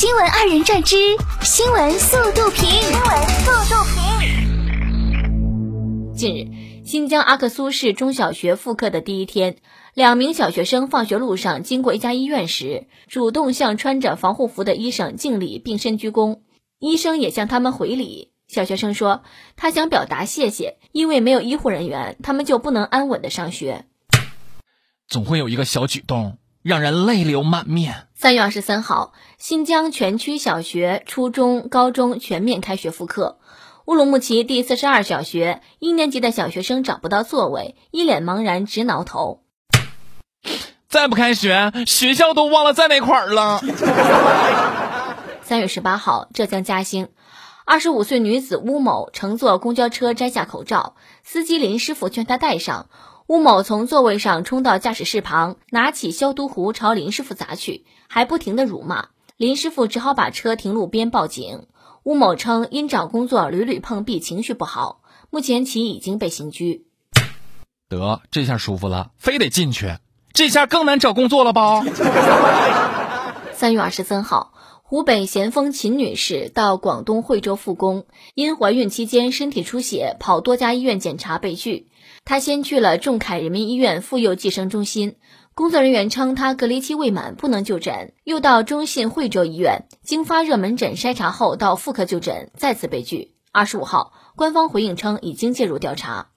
新闻二人转之新闻速度评。新闻速度评。近日，新疆阿克苏市中小学复课的第一天，两名小学生放学路上经过一家医院时，主动向穿着防护服的医生敬礼并深鞠躬，医生也向他们回礼。小学生说，他想表达谢谢，因为没有医护人员，他们就不能安稳的上学。总会有一个小举动。让人泪流满面。三月二十三号，新疆全区小学、初中、高中全面开学复课。乌鲁木齐第四十二小学一年级的小学生找不到座位，一脸茫然，直挠头。再不开学，学校都忘了在哪块儿了。三月十八号，浙江嘉兴，二十五岁女子乌某乘坐公交车摘下口罩，司机林师傅劝她戴上。乌某从座位上冲到驾驶室旁，拿起消毒壶朝林师傅砸去，还不停的辱骂。林师傅只好把车停路边报警。乌某称因找工作屡屡碰壁，情绪不好。目前其已经被刑拘。得，这下舒服了，非得进去，这下更难找工作了吧？三月二十三号，湖北咸丰秦女士到广东惠州复工，因怀孕期间身体出血，跑多家医院检查被拒。他先去了仲恺人民医院妇幼计生中心，工作人员称他隔离期未满，不能就诊。又到中信惠州医院，经发热门诊筛查后到妇科就诊，再次被拒。二十五号，官方回应称已经介入调查。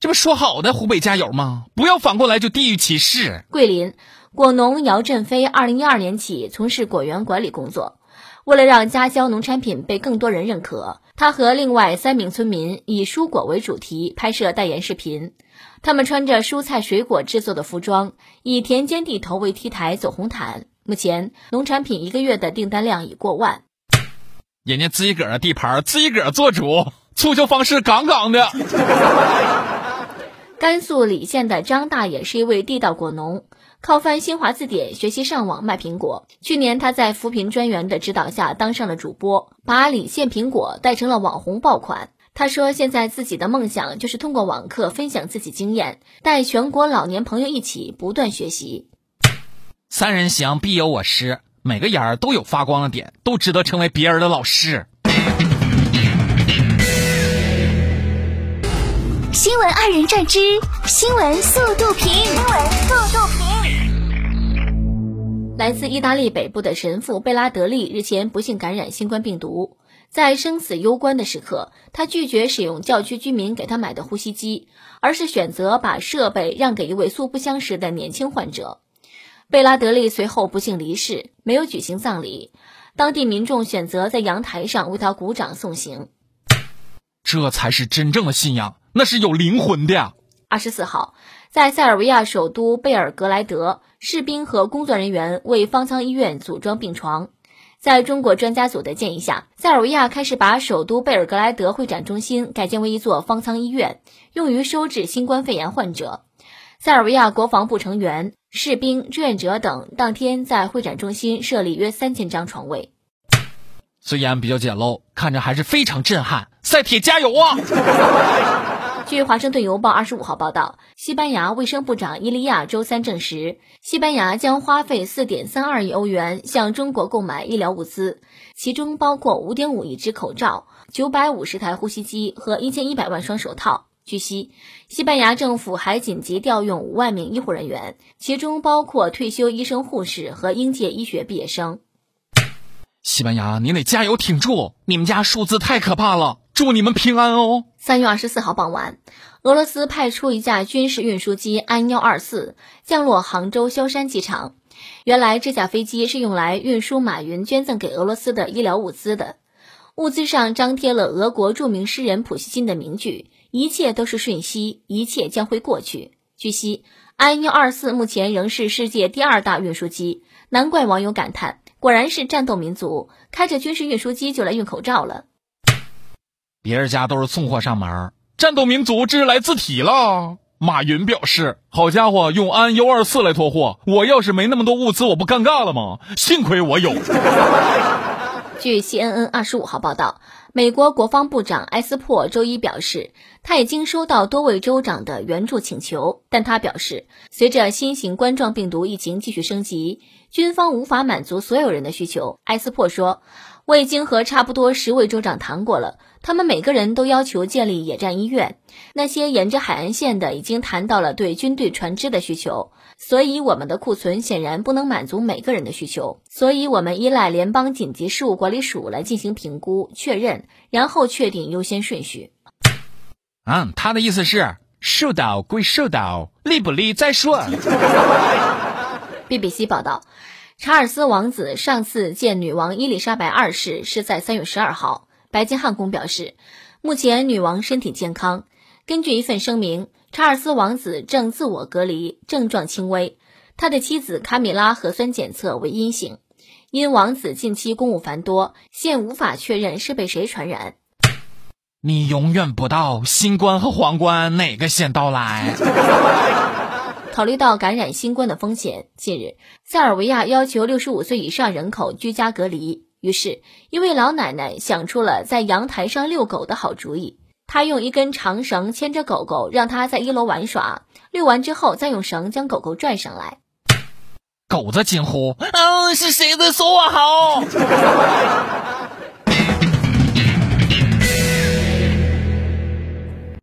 这不说好的湖北加油吗？不要反过来就地域歧视。桂林果农姚振飞，二零一二年起从事果园管理工作。为了让家乡农产品被更多人认可，他和另外三名村民以蔬果为主题拍摄代言视频。他们穿着蔬菜水果制作的服装，以田间地头为 T 台走红毯。目前，农产品一个月的订单量已过万。人家自己个儿的地盘，自己个儿做主，促销方式杠杠的。甘肃礼县的张大爷是一位地道果农。靠翻新华字典学习上网卖苹果。去年他在扶贫专员的指导下当上了主播，把李县苹果带成了网红爆款。他说：“现在自己的梦想就是通过网课分享自己经验，带全国老年朋友一起不断学习。”三人行必有我师，每个眼儿都有发光的点，都值得成为别人的老师。二人转之新闻速度评。新闻速度评。来自意大利北部的神父贝拉德利日前不幸感染新冠病毒，在生死攸关的时刻，他拒绝使用教区居民给他买的呼吸机，而是选择把设备让给一位素不相识的年轻患者。贝拉德利随后不幸离世，没有举行葬礼，当地民众选择在阳台上为他鼓掌送行。这才是真正的信仰，那是有灵魂的呀。二十四号，在塞尔维亚首都贝尔格莱德，士兵和工作人员为方舱医院组装病床。在中国专家组的建议下，塞尔维亚开始把首都贝尔格莱德会展中心改建为一座方舱医院，用于收治新冠肺炎患者。塞尔维亚国防部成员、士兵、志愿者等当天在会展中心设立约三千张床位。虽然比较简陋，看着还是非常震撼。赛铁加油啊！据《华盛顿邮报》二十五号报道，西班牙卫生部长伊利亚周三证实，西班牙将花费四点三二亿欧元向中国购买医疗物资，其中包括五点五亿只口罩、九百五十台呼吸机和一千一百万双手套。据悉，西班牙政府还紧急调用五万名医护人员，其中包括退休医生、护士和应届医学毕业生。西班牙，你得加油挺住！你们家数字太可怕了，祝你们平安哦。三月二十四号傍晚，俄罗斯派出一架军事运输机安幺二四降落杭州萧山机场。原来，这架飞机是用来运输马云捐赠给俄罗斯的医疗物资的。物资上张贴了俄国著名诗人普希金的名句：“一切都是瞬息，一切将会过去。”据悉，安幺二四目前仍是世界第二大运输机，难怪网友感叹。果然是战斗民族，开着军事运输机就来运口罩了。别人家都是送货上门，战斗民族这是来自体了。马云表示：“好家伙，用安幺二四来拖货，我要是没那么多物资，我不尴尬了吗？幸亏我有。”据 CNN 二十五号报道，美国国防部长埃斯珀周一表示，他已经收到多位州长的援助请求，但他表示，随着新型冠状病毒疫情继续升级，军方无法满足所有人的需求。埃斯珀说：“我已经和差不多十位州长谈过了，他们每个人都要求建立野战医院。那些沿着海岸线的已经谈到了对军队船只的需求，所以我们的库存显然不能满足每个人的需求，所以我们依赖联邦紧急事务管理署来进行评估确认。”然后确定优先顺序。嗯，他的意思是收到归收到，利不利再说。BBC 报道，查尔斯王子上次见女王伊丽莎白二世是在三月十二号。白金汉宫表示，目前女王身体健康。根据一份声明，查尔斯王子正自我隔离，症状轻微。他的妻子卡米拉核酸检测为阴性。因王子近期公务繁多，现无法确认是被谁传染。你永远不知道新冠和皇冠哪个先到来。考虑到感染新冠的风险，近日塞尔维亚要求六十五岁以上人口居家隔离。于是，一位老奶奶想出了在阳台上遛狗的好主意。她用一根长绳牵着狗狗，让它在一楼玩耍。遛完之后，再用绳将狗狗拽上来。狗子惊呼：“嗯，是谁在说我好？”